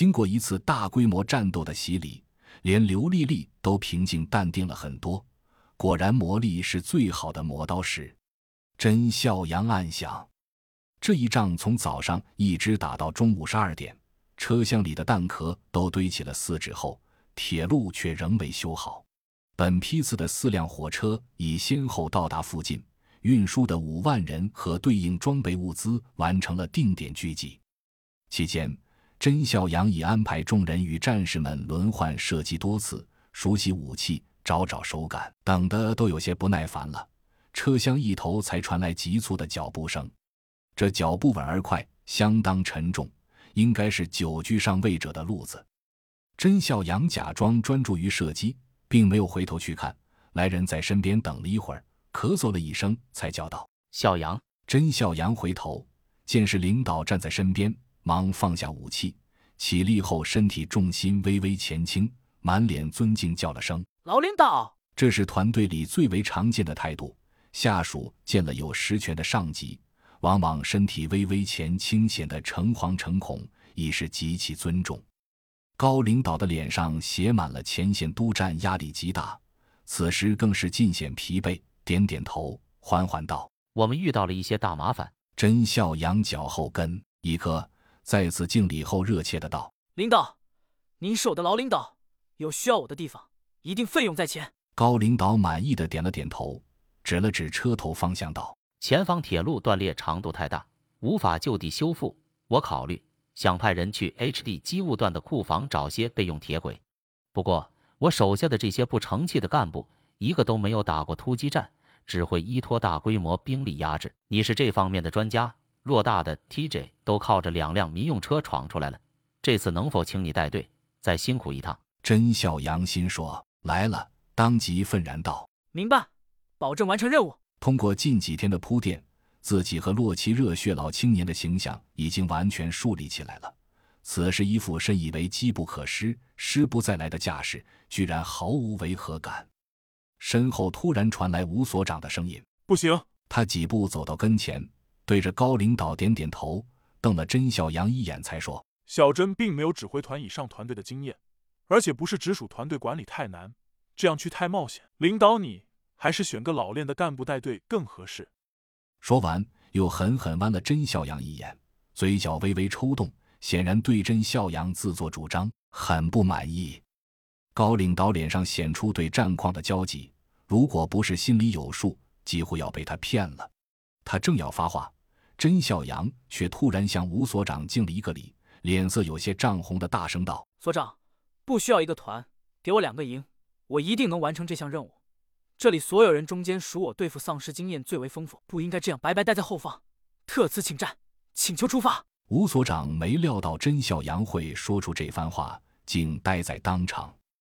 经过一次大规模战斗的洗礼，连刘丽丽都平静淡定了很多。果然，魔力是最好的磨刀石。甄孝阳暗想，这一仗从早上一直打到中午十二点，车厢里的弹壳都堆起了四指厚，铁路却仍未修好。本批次的四辆火车已先后到达附近，运输的五万人和对应装备物资完成了定点聚集。期间，甄孝阳已安排众人与战士们轮换射击多次，熟悉武器，找找手感，等得都有些不耐烦了。车厢一头才传来急促的脚步声，这脚步稳而快，相当沉重，应该是久居上位者的路子。甄孝阳假装专注于射击。并没有回头去看，来人在身边等了一会儿，咳嗽了一声，才叫道：“孝阳。”甄孝阳回头，见是领导站在身边，忙放下武器，起立后身体重心微微前倾，满脸尊敬叫了声：“老领导。”这是团队里最为常见的态度。下属见了有实权的上级，往往身体微微前倾，显得诚惶诚恐，已是极其尊重。高领导的脸上写满了前线督战压力极大，此时更是尽显疲惫，点点头，缓缓道：“我们遇到了一些大麻烦。”真笑扬脚后跟一磕，再次敬礼后，热切的道：“领导，您是我的老领导，有需要我的地方，一定费用在前。”高领导满意的点了点头，指了指车头方向道：“前方铁路断裂长度太大，无法就地修复，我考虑。”想派人去 H.D. 机务段的库房找些备用铁轨，不过我手下的这些不成器的干部，一个都没有打过突击战，只会依托大规模兵力压制。你是这方面的专家，偌大的 T.J. 都靠着两辆民用车闯出来了，这次能否请你带队，再辛苦一趟？甄笑阳心说来了，当即愤然道：“明白，保证完成任务。”通过近几天的铺垫。自己和洛奇热血老青年的形象已经完全树立起来了，此时一副深以为机不可失、失不再来的架势，居然毫无违和感。身后突然传来吴所长的声音：“不行！”他几步走到跟前，对着高领导点点头，瞪了甄小阳一眼，才说：“小甄并没有指挥团以上团队的经验，而且不是直属团队管理太难，这样去太冒险。领导你还是选个老练的干部带队更合适。”说完，又狠狠剜了甄孝阳一眼，嘴角微微抽动，显然对甄孝阳自作主张很不满意。高领导脸上显出对战况的焦急，如果不是心里有数，几乎要被他骗了。他正要发话，甄孝阳却突然向吴所长敬了一个礼，脸色有些涨红的大声道：“所长，不需要一个团，给我两个营，我一定能完成这项任务。”这里所有人中间，属我对付丧尸经验最为丰富，不应该这样白白待在后方。特此请战，请求出发。吴所长没料到甄孝阳会说出这番话，竟呆在当场。